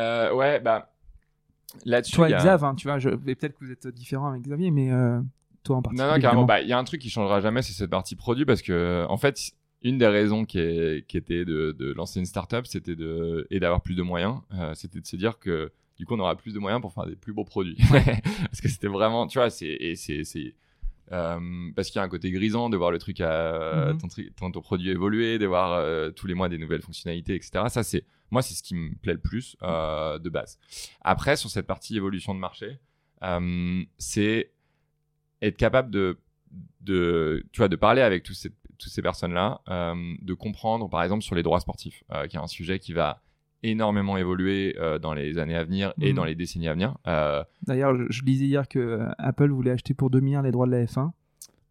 Euh, ouais, bah là-dessus. Toi a- Xav, hein, tu vois, je, peut-être que vous êtes différent avec Xavier, mais euh, toi en particulier. Non, non, carrément. Bah, Il y a un truc qui changera jamais, c'est cette partie produit, parce que, en fait, une des raisons qui, est- qui était de, de lancer une startup, c'était de et d'avoir plus de moyens, euh, c'était de se dire que du coup, on aura plus de moyens pour faire des plus beaux produits, parce que c'était vraiment, tu vois, c'est et c'est euh, parce qu'il y a un côté grisant de voir le truc à ton, tri- ton, ton produit évoluer, de voir euh, tous les mois des nouvelles fonctionnalités, etc. Ça, c'est moi, c'est ce qui me plaît le plus euh, de base. Après, sur cette partie évolution de marché, c'est être capable de, de, tu vois, de parler avec tous ces, toutes ces personnes-là, euh, de comprendre, par exemple, sur les droits sportifs, euh, qui est un sujet qui va énormément évoluer euh, dans les années à venir et Mhm. dans les décennies à venir. Euh, D'ailleurs, je, je lisais hier que euh, Apple voulait acheter pour 2 milliards les droits de la F1.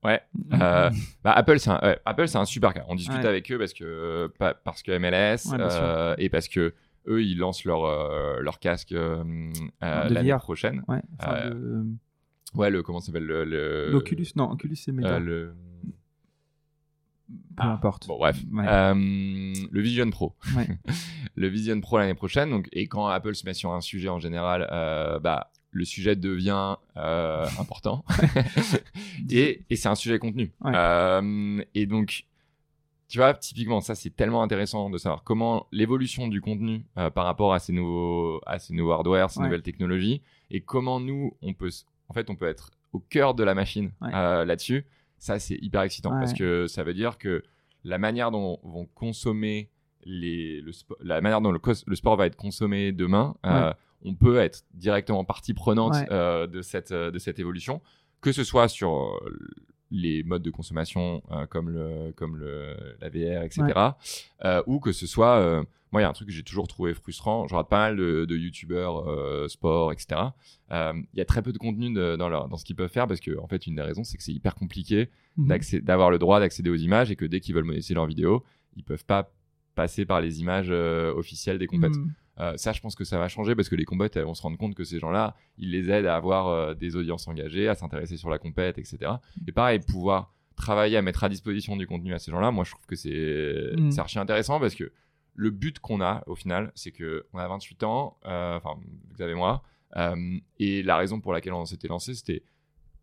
Ouais. Euh, bah, Apple, c'est un, ouais, Apple, c'est un super cas. On discute Ouais. avec eux parce que, parce que MLS Ouais, et parce que eux, ils lancent leur, leur casque l'année prochaine. Ouais, enfin, le- Ouais, le comment s'appelle le, le- l'Oculus, non, Oculus c'est le Peu Ah, importe. Bon, bref. Ouais. Euh, le Vision Pro. Ouais. le Vision Pro l'année prochaine. Donc, et quand Apple se met sur un sujet en général, euh, bah, le sujet devient euh, important. et et c'est un sujet contenu. Ouais. Et donc, tu vois, typiquement, ça, c'est tellement intéressant de savoir comment l'évolution du contenu par rapport à ces nouveaux, à ces nouveaux hardware, ces nouvelles technologies, et comment nous, on peut, en fait, on peut être au cœur de la machine là-dessus. Ça, c'est hyper excitant Ouais. parce que ça veut dire que la manière dont vont consommer les, le la manière dont le, le sport va être consommé demain, euh, on peut être directement partie prenante Ouais. euh, de, cette, euh, de cette évolution, que ce soit sur les modes de consommation euh, comme, le, comme le, la VR, etc. euh, ou que ce soit, euh, moi il y a un truc que j'ai toujours trouvé frustrant, je regarde pas mal de, de youtubeurs sport, etc. Il y a très peu de contenu de- dans, leur, dans ce qu'ils peuvent faire parce que en fait une des raisons c'est que c'est hyper compliqué Mhm. d'avoir le droit d'accéder aux images et que dès qu'ils veulent monétiser leurs vidéos, ils peuvent pas passer par les images officielles des compètes. Mhm. Euh, ça, je pense que ça va changer parce que les elles vont se rendre compte que ces gens-là, ils les aident à avoir euh, des audiences engagées, à s'intéresser sur la compète, etc. Et pareil, pouvoir travailler à mettre à disposition du contenu à ces gens-là, moi, je trouve que c'est Mm. archi intéressant parce que le but qu'on a au final, c'est que on a 28 ans, euh, enfin, vous avez moi, et la raison pour laquelle on s'était lancé, c'était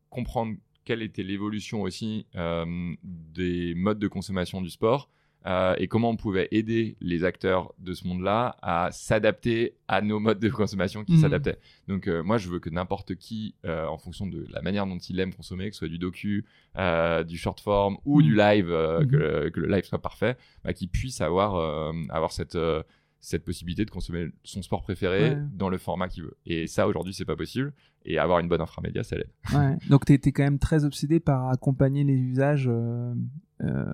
comprendre quelle était l'évolution aussi euh, des modes de consommation du sport euh, et comment on pouvait aider les acteurs de ce monde-là à s'adapter à nos modes de consommation qui Mhm. s'adaptaient. Donc euh, moi, je veux que n'importe qui, euh, en fonction de la manière dont il aime consommer, que ce soit du docu, du short form ou Mhm. du live, Mhm. que, le- que le live soit parfait, bah, qu'il puisse avoir, avoir cette... cette possibilité de consommer son sport préféré Ouais. dans le format qu'il veut. Et ça, aujourd'hui, c'est pas possible. Et avoir une bonne inframédia, ça l'aide. Ouais. Donc tu étais quand même très obsédé par accompagner les usages, euh, euh,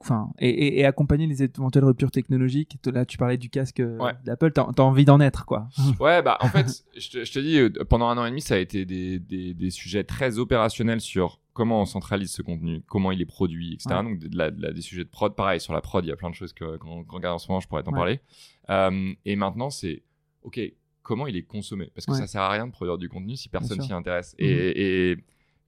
enfin, et, accompagner les éventuelles ruptures technologiques. Là, tu parlais du casque euh, Ouais. d'Apple, t'as as envie d'en être, quoi. Ouais, bah en fait, je te, je te dis, euh, pendant un an et demi, ça a été des, des, des sujets très opérationnels sur comment on centralise ce contenu, comment il est produit, etc. Ouais. Donc de la- de la- des sujets de prod, pareil, sur la prod, il y a plein de choses qu'on qu'on regarde en ce moment, je pourrais t'en Ouais. parler. Euh, et maintenant, c'est, ok, comment il est consommé? Parce que ça sert à rien de produire du contenu si personne s'y intéresse. Et, et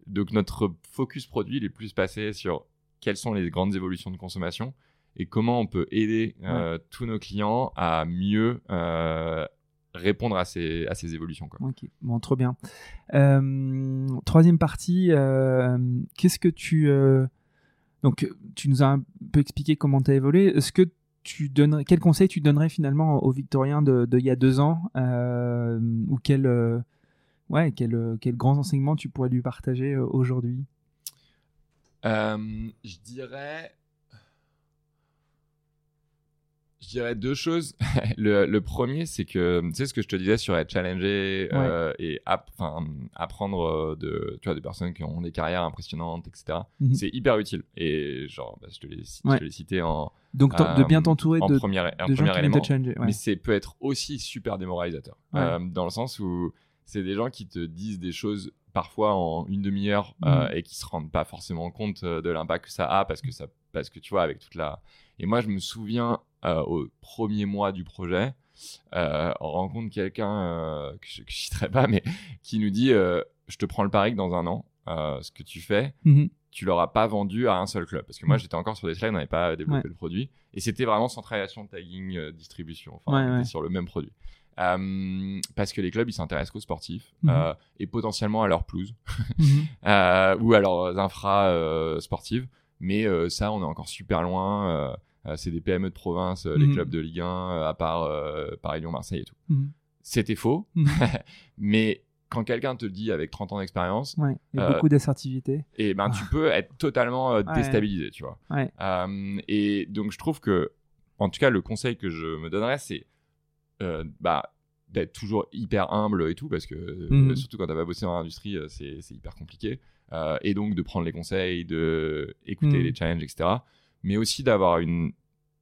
donc notre focus produit, il est plus passé sur quelles sont les grandes évolutions de consommation et comment on peut aider euh, tous nos clients à mieux euh, répondre à ces, à ces évolutions. Quoi. Ok, bon, trop bien. Euh, troisième partie, qu'est-ce que tu... donc, tu nous as un peu expliqué comment tu as évolué. Est-ce que tu donnerais... Quel conseil tu donnerais finalement aux Victoriens de, de il y a deux ans Ou quel, ouais, quel, quel grands enseignements tu pourrais lui partager aujourd'hui? Je dirais. Je dirais deux choses. le, le premier, c'est que, tu sais, ce que je te disais sur être challengé euh, et app- apprendre euh, de, tu vois, des personnes qui ont des carrières impressionnantes, etc. Mhm. C'est hyper utile. Et genre, bah, je te l'ai Ouais. cité en, Donc t'en- de bien euh, t'entourer en de, premier, de gens premier qui élément. te challenger. ouais. Mais c'est peut être aussi super démoralisateur. Euh, dans le sens où c'est des gens qui te disent des choses parfois en une demi-heure euh, Mhm. et qui se rendent pas forcément compte euh, de l'impact que ça a parce que ça parce que tu vois avec toute la et moi je me souviens euh, au premier mois du projet euh, on rencontre quelqu'un euh, que je, je citerai pas mais qui nous dit euh, je te prends le pari que dans un an euh, ce que tu fais Mhm. tu l'auras pas vendu à un seul club. Parce que moi, Mm. j'étais encore sur des slides, on n'avait pas développé Ouais. le produit. Et c'était vraiment centralisation, tagging, euh, distribution. Enfin, Ouais, on était ouais. sur le même produit. Euh, parce que les clubs, ils s'intéressent qu'aux sportifs Mhm. euh, et potentiellement à leur pelouse Mhm. euh, ou à leurs infra sportives. Mais ça, on est encore super loin. c'est des PME de province, les Mhm. clubs de Ligue 1, euh, à part Paris, Lyon, Marseille et tout. C'était faux. Mais quand quelqu'un te le dit avec 30 ans d'expérience, Ouais. Euh, beaucoup d'assertivité. et ben tu peux être totalement Ouais. déstabilisé, tu vois. Ouais. Et donc je trouve que, en tout cas, le conseil que je me donnerais, c'est bah, d'être toujours hyper humble et tout, parce que euh, Mhm. surtout quand tu pas bossé dans l'industrie, euh, c'est c'est hyper compliqué. Euh, et donc de prendre les conseils, de écouter Mhm. les challenges, etc. Mais aussi d'avoir une,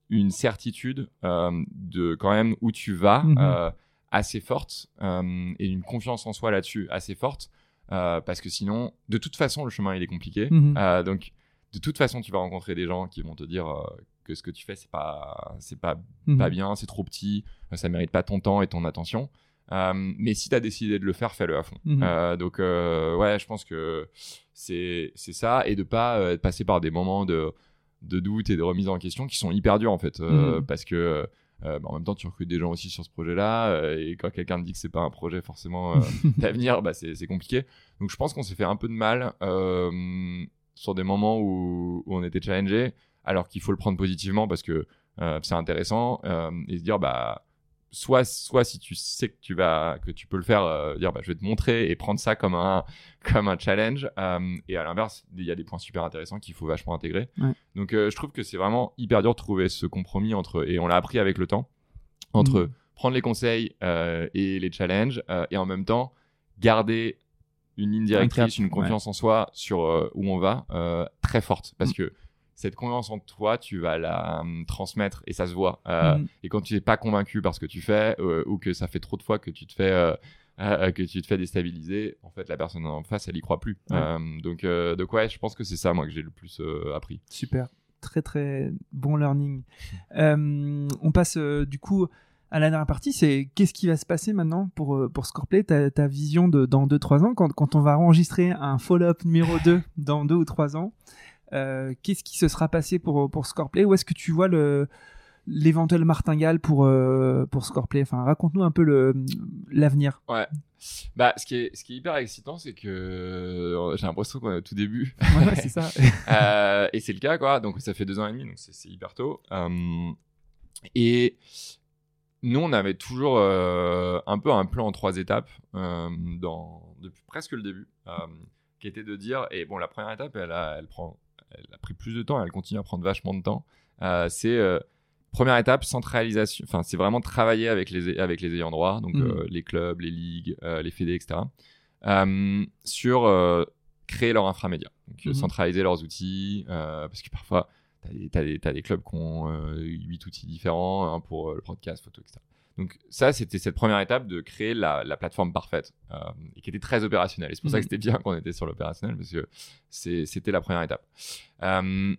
une certitude euh, de quand même où tu vas Mhm. euh, assez forte euh, et une confiance en soi là-dessus assez forte. euh, parce que sinon, de toute façon, le chemin il est compliqué. Mhm. Euh, donc, de toute façon, tu vas rencontrer des gens qui vont te dire euh, que ce que tu fais, c'est pas, c'est pas, Mhm. pas bien, c'est trop petit, euh, ça mérite pas ton temps et ton attention. Euh, mais si tu as décidé de le faire, fais-le à fond. Mhm. Euh, donc, euh, ouais, je pense que c'est ça. Et de pas passer par des moments de, de doute et de remise en question qui sont hyper durs, en fait. Mhm. Parce que. bah, en même temps, tu recrutes des gens aussi sur ce projet-là, et quand quelqu'un te dit que c'est pas un projet forcément d'avenir, bah, c'est compliqué. Donc je pense qu'on s'est fait un peu de mal sur des moments où, où on était challengé, alors qu'il faut le prendre positivement parce que euh, c'est intéressant euh, et se dire bah soit soit si tu sais que tu vas que tu peux le faire, euh, dire bah je vais te montrer et prendre ça comme un comme un challenge. et à l'inverse, il y a des points super intéressants qu'il faut vachement intégrer. Ouais. Donc je trouve que c'est vraiment hyper dur de trouver ce compromis entre et on l'a appris avec le temps entre Mhm. prendre les conseils et les challenges et en même temps garder une ligne directrice, une confiance en soi sur euh, où on va euh, très forte parce Mm. que cette confiance en toi, tu vas la hum, transmettre et ça se voit. Euh, Mhm. Et quand tu n'es pas convaincu par ce que tu fais euh, ou que ça fait trop de fois que tu te fais euh, euh, que tu te fais déstabiliser, en fait, la personne en face, elle y croit plus. Euh, donc, euh, donc ouais, je pense que c'est ça moi que j'ai le plus euh, appris. Super. Très très bon learning. Euh, on passe euh, du coup à la dernière partie. C'est qu'est-ce qui va se passer maintenant pour, euh, pour Scoreplay ta, ta vision de dans 2-3 ans quand, quand on va enregistrer un follow-up numéro 2 dans 2 ou 3 ans euh, Qu'est-ce qui se sera passé pour, pour Scoreplay Où est-ce que tu vois le l'éventuel martingale pour, euh, pour Scoreplay Enfin, raconte-nous un peu l'avenir. Ouais. Bah, ce qui est, ce qui est hyper excitant, c'est que euh, j'ai l'impression qu'on est au tout début. Ouais, c'est ça. Euh, et c'est le cas, quoi. Donc, ça fait deux ans et demi, donc c'est hyper tôt. Et nous, on avait toujours euh, un peu un plan en trois étapes euh, dans, depuis presque le début, euh, qui était de dire, et bon, la première étape, elle a, elle prend, elle a pris plus de temps, elle continue à prendre vachement de temps. Euh, c'est euh, première étape, centralisation. Enfin, c'est vraiment travailler avec les, avec les ayants droit, donc Mhm. euh, les clubs, les ligues, euh, les fédés, etc. euh, sur créer leur inframédia. Donc, Mhm. centraliser leurs outils, parce que parfois, tu as des, clubs qui ont euh, 8 outils différents hein, pour le podcast, photo, etc. Donc ça, c'était cette première étape de créer la, la plateforme parfaite euh, et qui était très opérationnelle. Et c'est pour ça que c'était bien qu'on était sur l'opérationnel parce que c'était la première étape. Euh,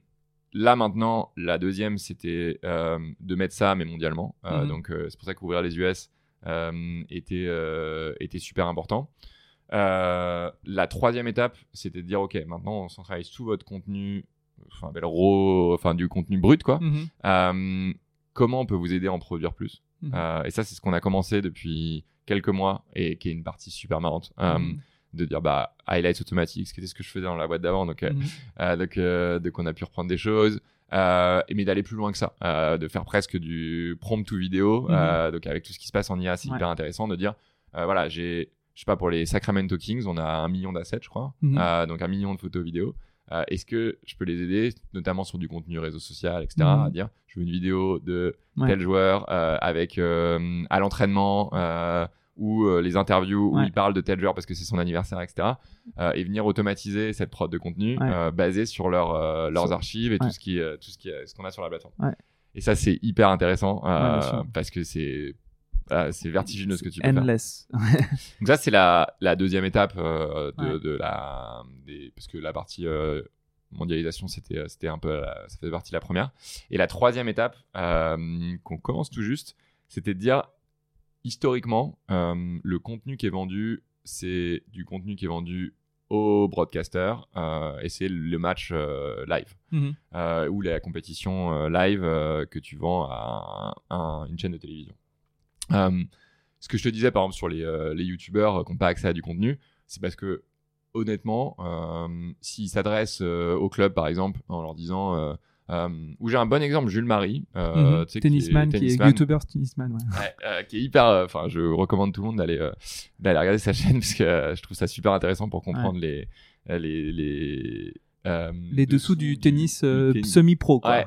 là maintenant, la deuxième, c'était euh, de mettre ça, mais mondialement. Mhm. Donc c'est pour ça qu'ouvrir les US était, était super important. La troisième étape, c'était de dire, OK, maintenant on centralise tout votre contenu, enfin, le raw- enfin du contenu brut, quoi. Mhm. Euh, comment on peut vous aider à en produire plus? Mhm. Euh, Et ça, c'est ce qu'on a commencé depuis quelques mois et qui est une partie super marrante. Euh, Mhm. De dire, bah, highlights automatiques, ce qui était ce que je faisais dans la boîte d'avant. Donc, euh, euh, donc, donc on a pu reprendre des choses. Euh, mais d'aller plus loin que ça, euh, de faire presque du prompt to vidéo, euh, donc avec tout ce qui se passe en IA, c'est Ouais. hyper intéressant de dire, voilà, j'ai, je sais pas, pour les Sacramento Kings, on a un million d'assets, je crois, donc un million de photos vidéo. Euh, est-ce que je peux les aider, notamment sur du contenu réseau social, etc. Mhm. À dire, je veux une vidéo de Ouais. tel joueur euh, avec euh, à l'entraînement ou les interviews où il parle de tel joueur parce que c'est son anniversaire, etc. et venir automatiser cette prod de contenu Ouais. basée sur leur, leurs archives et tout ce qui, tout ce qu'on a sur la plateforme. Et ça, c'est hyper intéressant parce que c'est euh, c'est vertigineux ce que tu peux faire. Endless. Donc ça, c'est la, la deuxième étape euh, de, Ouais. de la... Des, parce que la partie euh, mondialisation, c'était c'était un peu... la- ça faisait partie de la première. Et la troisième étape, euh, qu'on commence tout juste, c'était de dire, historiquement, euh, le contenu qui est vendu, c'est du contenu qui est vendu aux broadcasters euh, et c'est le match euh, live Mhm. euh, ou la compétition euh, live euh, que tu vends à, un- un- une chaîne de télévision. Euh, ce que je te disais par exemple sur les, euh, les youtubeurs qui n'ont pas accès à du contenu, c'est parce que honnêtement, euh, s'ils s'adressent euh, au club par exemple en leur disant, euh, euh, où j'ai un bon exemple, Jules Marie, euh, Mhm. Tennisman, qui est, YouTuber tennisman. Ouais. Euh, qui est hyper. euh, Enfin, je recommande tout le monde d'aller euh, d'aller regarder sa chaîne parce que euh, je trouve ça super intéressant pour comprendre les les les euh, Les dessous du tennis euh, tennis. semi-pro. Ouais,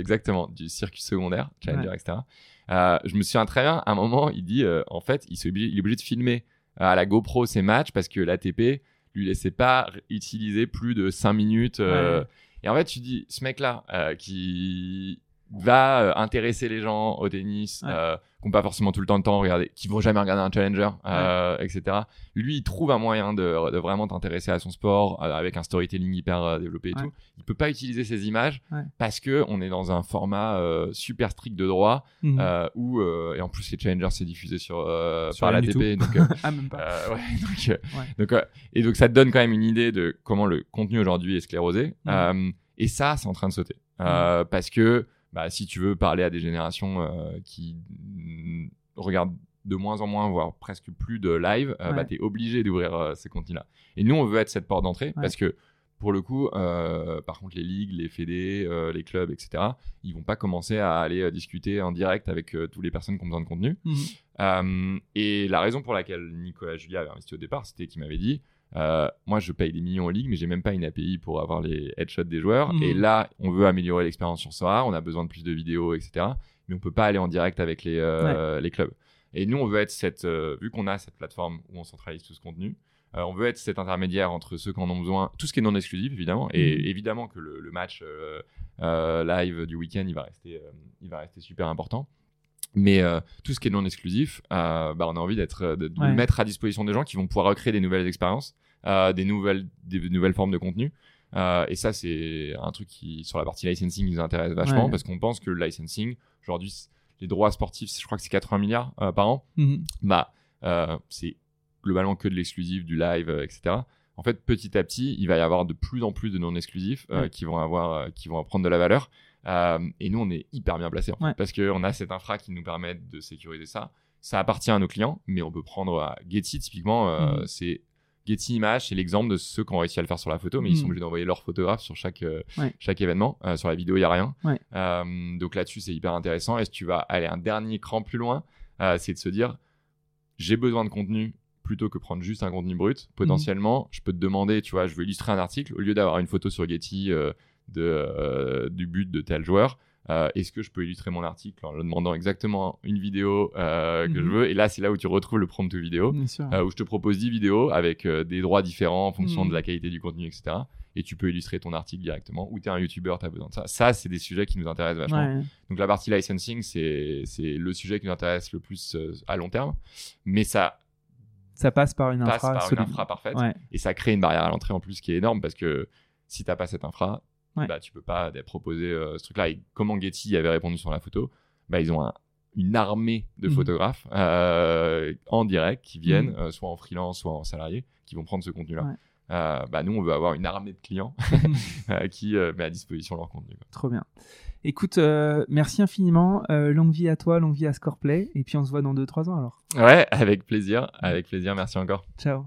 exactement, du circuit secondaire, challenger, etc. Euh, je me souviens très bien, à un moment, il dit, euh, en fait, il, s'est obligé, il est obligé de filmer à la GoPro ses matchs parce que l'ATP lui laissait pas utiliser plus de 5 minutes. euh, Ouais. Et en fait, tu dis, ce mec-là, euh, qui va euh, intéresser les gens au tennis, Ouais. euh, qui n'ont pas forcément tout le temps de temps regarder, qui vont jamais regarder un challenger, euh, etc. Lui, il trouve un moyen de, de vraiment t'intéresser à son sport euh, avec un storytelling hyper développé et Ouais. tout. Il peut pas utiliser ces images parce que on est dans un format super strict de droit Mhm. où et en plus les challengers c'est diffusé sur, Sur par la l'ATP donc euh, ah, même pas. donc, et donc ça te donne quand même une idée de comment le contenu aujourd'hui est sclérosé. Et ça, c'est en train de sauter. Parce que bah, si tu veux parler à des générations euh, qui regardent de moins en moins, voire presque plus de live, euh, Ouais. bah, tu es obligé d'ouvrir euh, ces contenus-là. Et nous, on veut être cette porte d'entrée parce que pour le coup, euh, par contre, les ligues, les fédés, euh, les clubs, etc., ils vont pas commencer à aller euh, discuter en direct avec toutes les personnes qui ont besoin de contenu. Euh, et la raison pour laquelle Nicolas Julia avait investi au départ, c'était qu'il m'avait dit euh, Moi, je paye des millions en ligue, mais j'ai même pas une API pour avoir les headshots des joueurs. Et là, on veut améliorer l'expérience sur Sora, on a besoin de plus de vidéos, etc. Mais on peut pas aller en direct avec les, euh, les clubs. Et nous, on veut être cette, euh, vu qu'on a cette plateforme où on centralise tout ce contenu, on veut être cet intermédiaire entre ceux qui en ont besoin, tout ce qui est non exclusif évidemment, et Mhm. évidemment que le, le match live du week-end, il va rester, il va rester super important. Mais euh, tout ce qui est non exclusif, euh, bah, on a envie d'être, euh, de, de Ouais. mettre à disposition des gens qui vont pouvoir recréer des nouvelles expériences, euh, des nouvelles, des nouvelles formes de contenu. Et ça, c'est un truc qui, sur la partie licensing, nous intéresse vachement Ouais. parce qu'on pense que le licensing, aujourd'hui, les droits sportifs, je crois que c'est 80 milliards par an Mhm. bah, c'est globalement que de l'exclusif, du live, etc. En fait, petit à petit, il va y avoir de plus en plus de non exclusifs qui vont avoir, qui vont prendre de la valeur. Euh, et nous, on est hyper bien placés en fait, Ouais. parce qu'on a cette infra qui nous permet de sécuriser ça. Ça appartient à nos clients, mais on peut prendre à Getty typiquement. euh, Mhm. C'est Getty Images, c'est l'exemple de ceux qui ont réussi à le faire sur la photo, mais ils sont Mhm. obligés d'envoyer leur photographe sur chaque, euh, Ouais. chaque événement. Euh, sur la vidéo, il n'y a rien. Ouais. Euh, donc là-dessus, c'est hyper intéressant. Et si tu vas aller un dernier cran plus loin, euh, c'est de se dire j'ai besoin de contenu plutôt que prendre juste un contenu brut. Potentiellement, je peux te demander, tu vois, je veux illustrer un article au lieu d'avoir une photo sur Getty euh, de, euh, du but de tel joueur. euh, Est-ce que je peux illustrer mon article en leur demandant exactement une vidéo euh, que je Mhm. veux? Et là, c'est là où tu retrouves le prompt vidéo, euh, où je te propose 10 vidéos avec des droits différents en fonction Mhm. de la qualité du contenu, etc. Et tu peux illustrer ton article directement. Ou tu es un YouTuber, tu as besoin de ça. Ça, c'est des sujets qui nous intéressent vachement. Ouais. Donc la partie licensing, c'est le sujet qui nous intéresse le plus à long terme. Mais ça Ça passe par une passe infra par une infra parfaite. Ouais. Et ça crée une barrière à l'entrée en plus qui est énorme parce que si t'as pas cette infra, Ouais. bah, tu peux pas proposer euh, ce truc-là. Et comment Getty avait répondu sur la photo, bah, ils ont un- une armée de Mhm. photographes euh, en direct qui viennent, Mhm. euh, soit en freelance, soit en salarié, qui vont prendre ce contenu-là. Ouais. Euh, bah, nous, on veut avoir une armée de clients qui euh, met à disposition leur contenu. quoi. Trop bien. Écoute, euh, merci infiniment. Longue vie à toi, longue vie à Scoreplay. Et puis on se voit dans 2-3 ans alors. Ouais, avec plaisir, avec plaisir. Merci encore. Ciao.